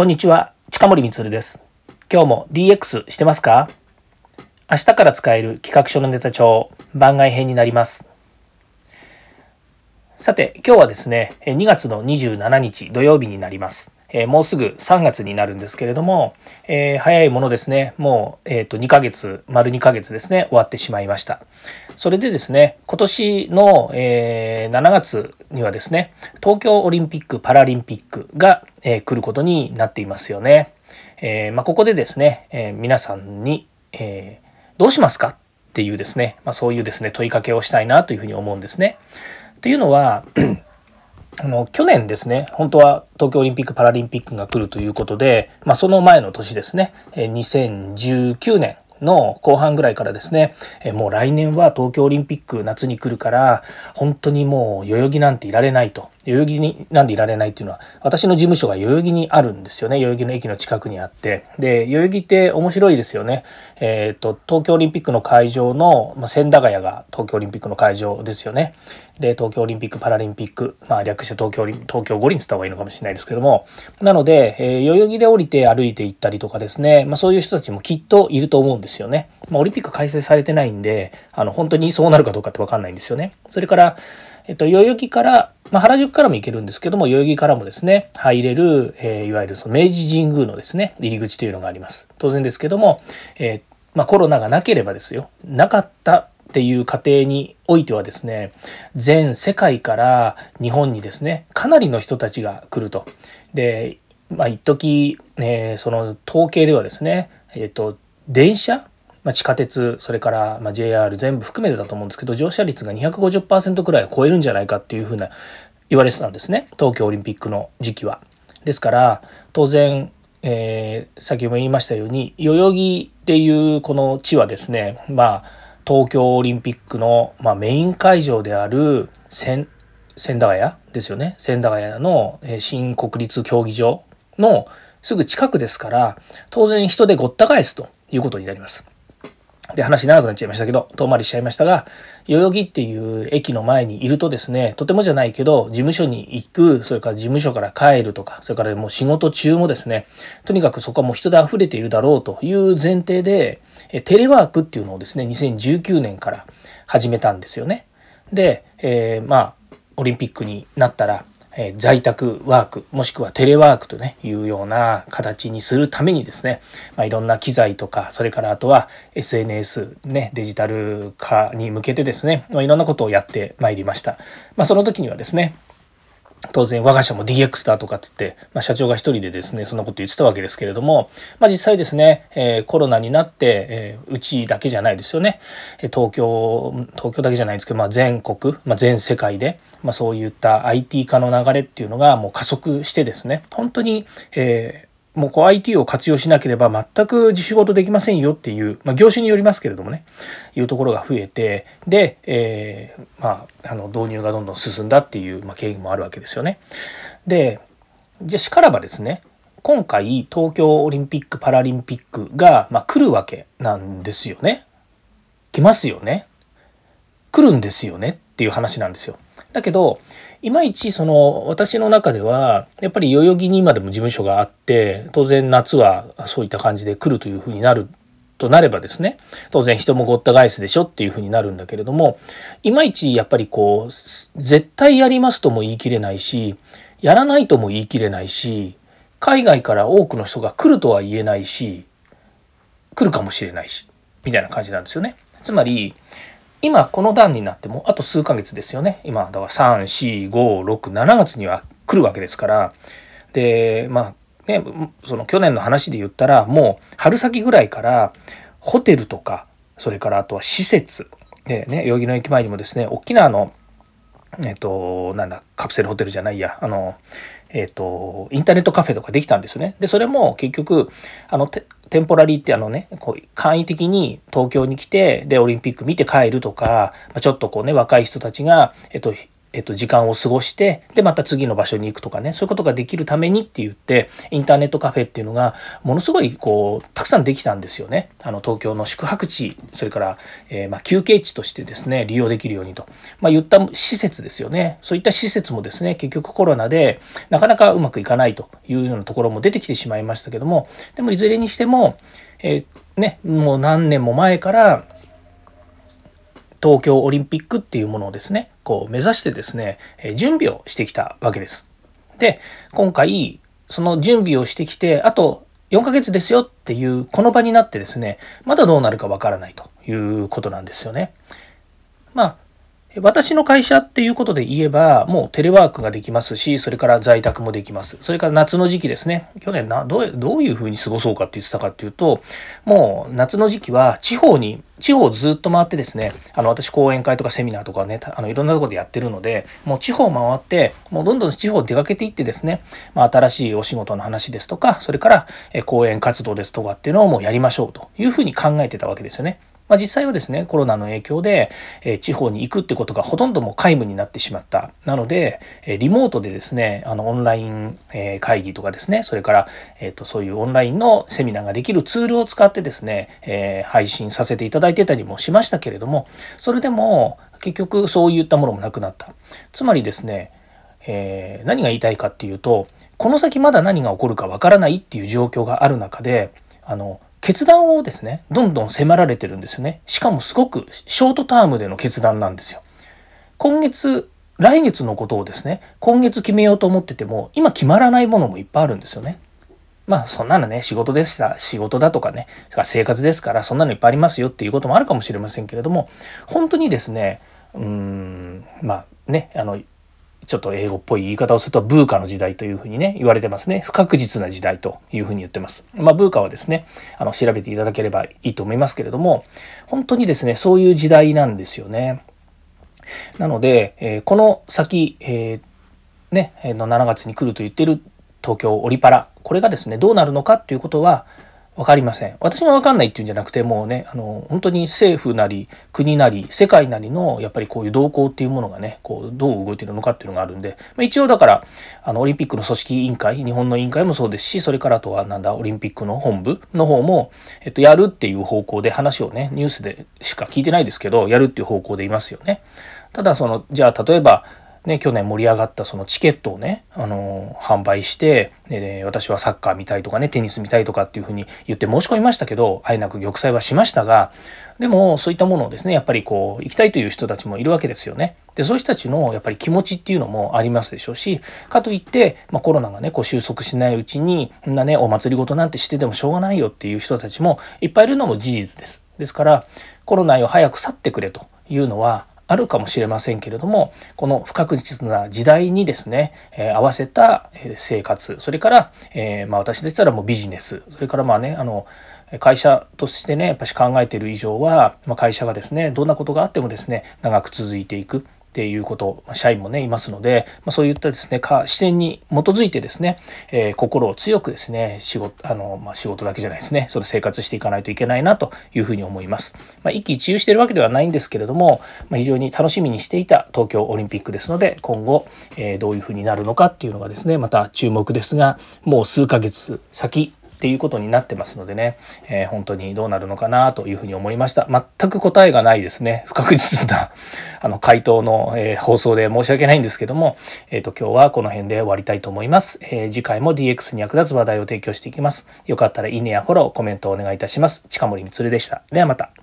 こんにちは、近森光です。今日も DX してますか？明日から使える企画書のネタ帳番外編になります。さて、今日はですね、2月の27日土曜日になります。えー、もうすぐ3月になるんですけれども、えー、早いものですね、もう、えー、と2ヶ月、丸2ヶ月ですね、終わってしまいました。それでですね、今年の、えー、7月にはですね、東京オリンピック・パラリンピックが、えー、来ることになっていますよね。えーまあ、ここでですね、えー、皆さんに、えー、どうしますか？っていうですね、まあ、そういうですね、問いかけをしたいなというふうに思うんですね。というのはあの去年ですね本当は東京オリンピック・パラリンピックが来るということで、まあ、その前の年ですね。2019年の後半ぐらいからですね、えもう来年は東京オリンピック夏に来るから本当にもう代々木なんていられないと。代々木になんでいられないっていうのは私の事務所が代々木にあるんですよね。代々木の駅の近くにあって。で代々木って面白いですよね。えっ、ー、と東京オリンピックの会場の、まあ、千駄ヶ谷が東京オリンピックの会場ですよね。で東京オリンピック・パラリンピック、まあ、略して東京東京五輪つった方がいいのかもしれないですけども。なので、えー、代々木で降りて歩いて行ったりとかですね、まあ、そういう人たちもきっといると思うんですですよね。まあ、オリンピック開催されてないんであの本当にそうなるかどうかって分かんないんですよね。それから、えっと、代々木から、まあ、原宿からも行けるんですけども代々木からもですね入れる、えー、いわゆるその明治神宮のですね入り口というのがあります。当然ですけども、えーまあ、コロナがなければですよなかったっていう過程においてはですね全世界から日本にですねかなりの人たちが来ると。でまあ一時、えー、その統計ではですね、えーと、電車？まあ、地下鉄それから、まあ、JR 全部含めてだと思うんですけど乗車率が250%くらい超えるんじゃないかっていうふうな言われてたんですね。東京オリンピックの時期は。ですから当然、えー、先ほども言いましたように代々木っていうこの地はですねまあ東京オリンピックの、まあ、メイン会場である千駄ヶ谷ですよね。千駄ヶ谷の新国立競技場のすぐ近くですから当然人でごった返すと。いうことになります。で話長くなっちゃいましたけど遠回りしちゃいましたが代々木っていう駅の前にいるとですねとてもじゃないけど事務所に行くそれから事務所から帰るとかそれからもう仕事中もですねとにかくそこはもう人で溢れているだろうという前提でテレワークっていうのをですね2019年から始めたんですよね。で、えー、まあオリンピックになったらえ在宅ワークもしくはテレワークとねいうような形にするためにですね、まあ、いろんな機材とかそれからあとは SNS ねデジタル化に向けてですね、まあ、いろんなことをやってまいりました。まあ、その時にはですね当然我が社も DX だとかって言って、まあ、社長が一人でですねそんなこと言ってたわけですけれども、まあ、実際ですね、えー、コロナになって、えー、うちだけじゃないですよね。東京東京だけじゃないんですけど、まあ、全国、まあ、全世界で、まあ、そういった IT 化の流れっていうのがもう加速してですね本当に、えー、もうこう IT を活用しなければ全く仕事できませんよっていう、まあ、業種によりますけれどもねいうところが増えてで、えー、まあ、あの導入がどんどん進んだっていう、まあ、経緯もあるわけですよね。でじゃあしからばですね今回東京オリンピック・パラリンピックが、まあ、来るわけなんですよね。来ますよね。来るんですよねっていう話なんですよ。だけどいまいちその私の中ではやっぱり代々木に今でも事務所があって当然夏はそういった感じで来るというふうになるとなればですね当然人もごった返すでしょっていうふうになるんだけれどもいまいちやっぱりこう絶対やりますとも言い切れないしやらないとも言い切れないし海外から多くの人が来るとは言えないし来るかもしれないしみたいな感じなんですよね。つまり今この段になってもあと数ヶ月ですよね。今だから34567月には来るわけですから。でまあねその去年の話で言ったらもう春先ぐらいからホテルとかそれからあとは施設。でね代々木の駅前にもですね大きなあのえっとなんだカプセルホテルじゃないや。あのえっとインターネットカフェとかできたんですね。でそれも結局あのテンポラリーってあのね、こう簡易的に東京に来て、で、オリンピック見て帰るとか、ちょっとこうね、若い人たちが、えっと、えっと、時間を過ごしてでまた次の場所に行くとかねそういうことができるためにって言ってインターネットカフェっていうのがものすごいこうたくさんできたんですよね。あの東京の宿泊地それから、えー、ま休憩地としてですね利用できるようにと、まあ、言った施設ですよね。そういった施設もですね結局コロナでなかなかうまくいかないというようなところも出てきてしまいましたけどもでもいずれにしても、えー、ねもう何年も前から東京オリンピックっていうものをですね校を目指してですね準備をしてきたわけです。で今回その準備をしてきてあと4ヶ月ですよっていうこの場になってですねまだどうなるかわからないということなんですよね。まあ私の会社っていうことで言えば、もうテレワークができますし、それから在宅もできます。それから夏の時期ですね。去年な、どうどういうふうに過ごそうかって言ってたかっていうと、もう夏の時期は地方に、地方をずっと回ってですね、あの、私講演会とかセミナーとかね、あの、いろんなところでやってるので、もう地方回って、もうどんどん地方出かけていってですね、まあ、新しいお仕事の話ですとか、それから、講演活動ですとかっていうのをもうやりましょうというふうに考えてたわけですよね。まあ、実際はですねコロナの影響で、え地方に行くってことがほとんども皆無になってしまった。なので、えリモートでですねあのオンライン、え会議とかですねそれから、えー、とそういうオンラインのセミナーができるツールを使ってですね、え配信させていただいてたりもしましたけれどもそれでも結局そういったものもなくなった。つまりですねえー、何が言いたいかっていうとこの先まだ何が起こるかわからないっていう状況がある中であの決断をですねどんどん迫られてるんですね。しかもすごくショートタームでの決断なんですよ。今月来月のことをですね今月決めようと思ってても今決まらないものもいっぱいあるんですよね。まあそんなのね仕事でした仕事だとかね生活ですからそんなのいっぱいありますよっていうこともあるかもしれませんけれども本当にですねうーんまあねあのちょっと英語っぽい言い方をするとブーカの時代というふうにね言われてますね不確実な時代というふうに言ってます。まあ、ブーカはですねあの調べていただければいいと思いますけれども本当にですねそういう時代なんですよね。なので、えー、この先、えー、ねの7月に来ると言ってる東京オリパラこれがですねどうなるのかっていうことは分かりません私が分かんないっていうんじゃなくてもうねあの本当に政府なり国なり世界なりのやっぱりこういう動向っていうものがねこうどう動いてるのかっていうのがあるんで、まあ、一応だからあのオリンピックの組織委員会日本の委員会もそうですしそれからとはなんだオリンピックの本部の方も、えっと、やるっていう方向で話をねニュースでしか聞いてないですけどやるっていう方向でいますよね。ただそのじゃあ例えばね、去年盛り上がったそのチケットをね、あの販売して、で私はサッカー見たいとかねテニス見たいとかっていうふうに言って申し込みましたけどあえなく玉砕はしましたがでもそういったものをですねやっぱりこう行きたいという人たちもいるわけですよね。でそういう人たちのやっぱり気持ちっていうのもありますでしょうしかといって、まあ、コロナがねこう収束しないうちにみんなねお祭りごとなんてしててもしょうがないよっていう人たちもいっぱいいるのも事実です。ですからコロナを早く去ってくれというのはあるかもしれませんけれどもこの不確実な時代にですね、えー、合わせた生活それから、えー、まあ、私でしたらもうビジネスそれからまあねあの会社としてねやっぱし考えている以上は、まあ、会社がですねどんなことがあってもですね長く続いていく。っていうこと社員もねいますので、まあ、そういったですねか視点に基づいてですね、えー、心を強くですね仕事あの、まあ、仕事だけじゃないですねそれ生活していかないといけないなというふうに思います、まあ、一喜一憂してるわけではないんですけれども、まあ、非常に楽しみにしていた東京オリンピックですので今後、えー、どういうふうになるのかっていうのがですねまた注目ですがもう数ヶ月先っていうことになってますのでね、えー、本当にどうなるのかなというふうに思いました。全く答えがないですね。不確実な あの回答の、えー、放送で申し訳ないんですけども、えっ、ー、と今日はこの辺で終わりたいと思います、え次回も DX に役立つ話題を提供していきます。よかったらいいねやフォロー、コメントをお願いいたします。近森光でした。ではまた。